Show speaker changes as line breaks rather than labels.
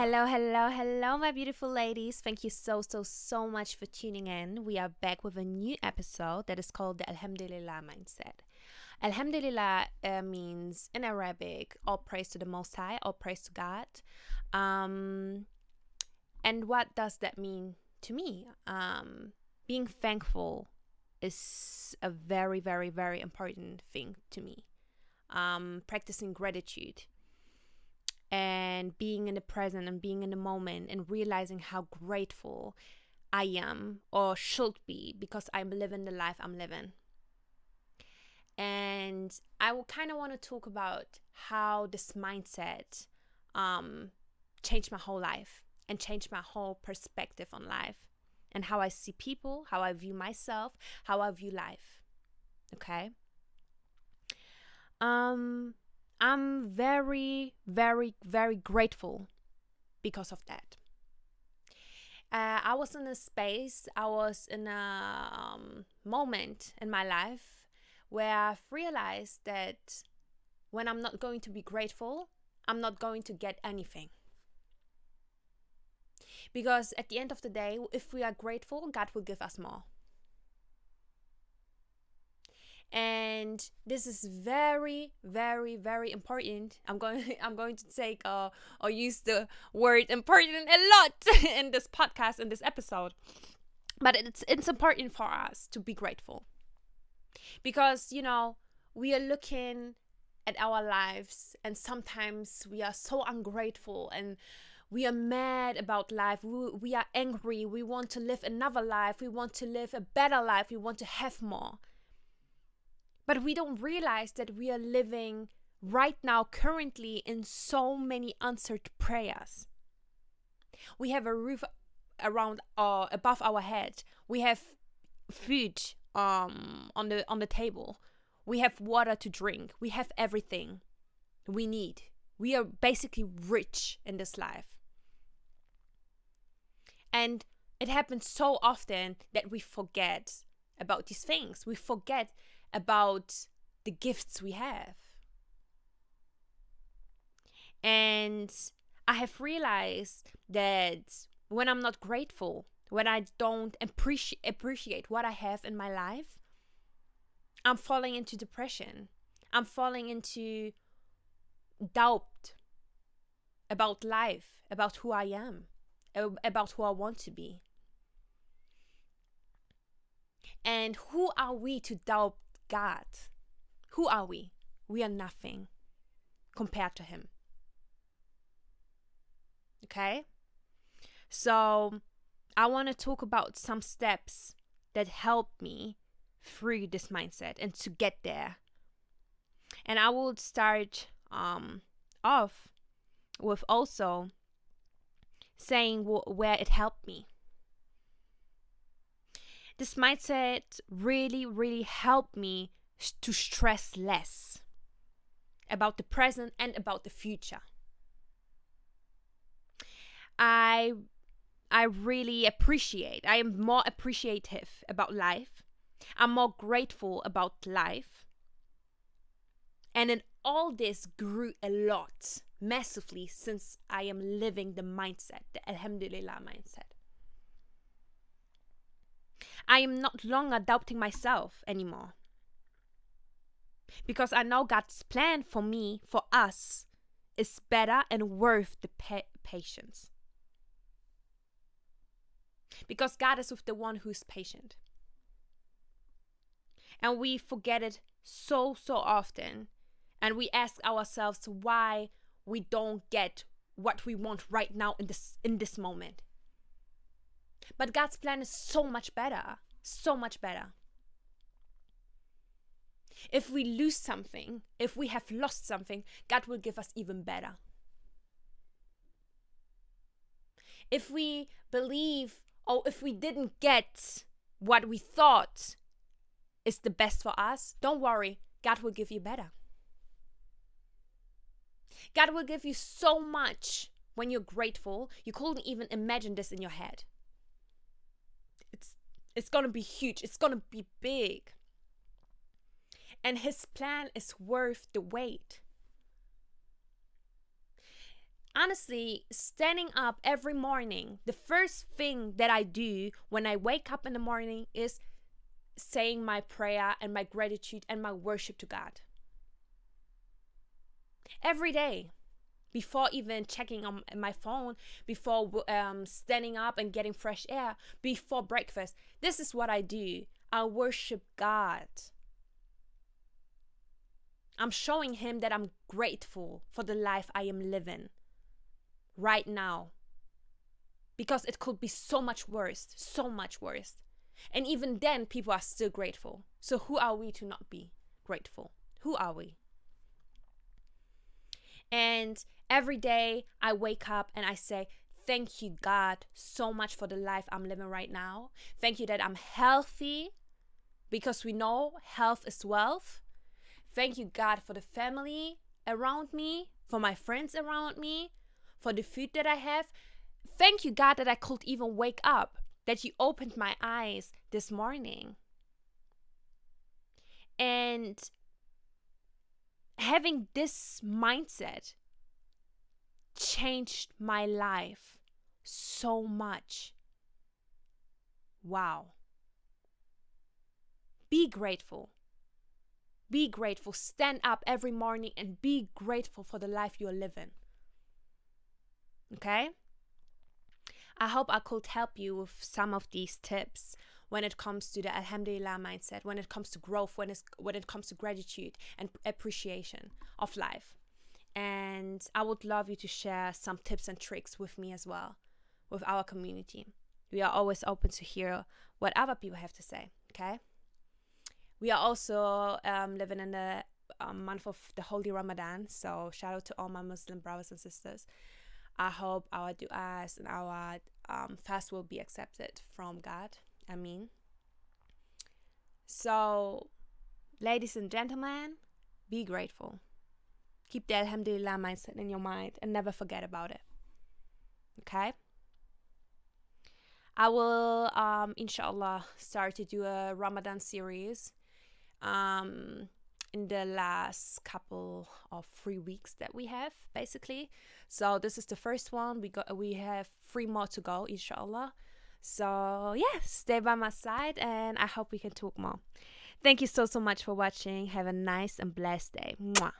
Hello, hello, hello, my beautiful ladies. Thank you so, so, so much for tuning in. We are back with a new episode that is called the Alhamdulillah Mindset. Alhamdulillah uh, means in Arabic, all praise to the Most High, all praise to God. Um, and what does that mean to me? Um, being thankful is a very, very, very important thing to me. Um, practicing gratitude and being in the present and being in the moment and realizing how grateful I am or should be because I'm living the life I'm living. And I will kind of want to talk about how this mindset um, changed my whole life and changed my whole perspective on life and how I see people, how I view myself, how I view life. Okay? Um I'm very very very grateful because of that. Uh, I was in a space, I was in a um, moment in my life where I've realized that when I'm not going to be grateful, I'm not going to get anything. Because at the end of the day, if we are grateful, God will give us more. And this is very, very, very important. I'm going I'm going to take uh, or use the word important a lot in this podcast, in this episode. But it's it's important for us to be grateful. Because, you know, we are looking at our lives and sometimes we are so ungrateful and we are mad about life. We, we are angry. We want to live another life. We want to live a better life. We want to have more. But we don't realize that we are living right now, currently, in so many answered prayers. We have a roof around uh, above our head. We have food um, on the on the table. We have water to drink. We have everything we need. We are basically rich in this life. And it happens so often that we forget about these things. We forget about the gifts we have. And I have realized that when I'm not grateful, when I don't appreciate appreciate what I have in my life, I'm falling into depression. I'm falling into doubt about life, about who I am about who I want to be. And who are we to doubt God? Who are we? We are nothing compared to Him. Okay? So, I want to talk about some steps that help me through this mindset and to get there. And I will start um, off with also saying wh- where it helped me. This mindset really, really helped me to stress less about the present and about the future. I I really appreciate. I am more appreciative about life. I'm more grateful about life. And in all this grew a lot massively since I am living the mindset, the Alhamdulillah mindset. I am not longer doubting myself anymore. Because I know God's plan for me, for us, is better and worth the pa- patience. Because God is with the one who's patient. And we forget it so, so often. And we ask ourselves why we don't get what we want right now in this in this moment. But God's plan is so much better, so much better. If we lose something, if we have lost something, God will give us even better. If we believe, or if we didn't get what we thought is the best for us, don't worry, God will give you better. God will give you so much when you're grateful. You couldn't even imagine this in your head. It's going to be huge. It's going to be big. And his plan is worth the wait. honestly, standing up every morning, the first thing that I do when I wake up in the morning is saying my prayer and my gratitude and my worship to God. Every day, before even checking on my phone, before um, standing up and getting fresh air, before breakfast, this is what I do. I worship God. I'm showing Him that I'm grateful for the life I am living right now. Because it could be so much worse, so much worse. And even then, people are still grateful. So, who are we to not be grateful? Who are we? And every day I wake up and I say, Thank you, God, so much for the life I'm living right now. Thank you that I'm healthy because we know health is wealth. Thank you, God, for the family around me, for my friends around me, for the food that I have. Thank you, God, that I could even wake up that you opened my eyes this morning. And having this mindset changed my life so much. Wow. Be grateful. Be grateful. Stand up every morning and be grateful for the life you're living. Okay? I hope I could help you with some of these tips when it comes to the Alhamdulillah mindset, when it comes to growth, when, it's, when it comes to gratitude and appreciation of life. And I would love you to share some tips and tricks with me as well, with our community. We are always open to hear what other people have to say, okay? We are also um, living in the um, month of the Holy Ramadan, so shout out to all my Muslim brothers and sisters. I hope our du'as and our um, fast will be accepted from God. Ameen. So, ladies and gentlemen, be grateful. Keep the Alhamdulillah mindset in your mind and never forget about it. Okay? I will, um, inshallah, start to do a Ramadan series um, in the last couple of three weeks that we have, basically. So this is the first one. We got we have three more to go, inshallah. So yeah, stay by my side, and I hope we can talk more. Thank you so so much for watching. Have a nice and blessed day. Mwah.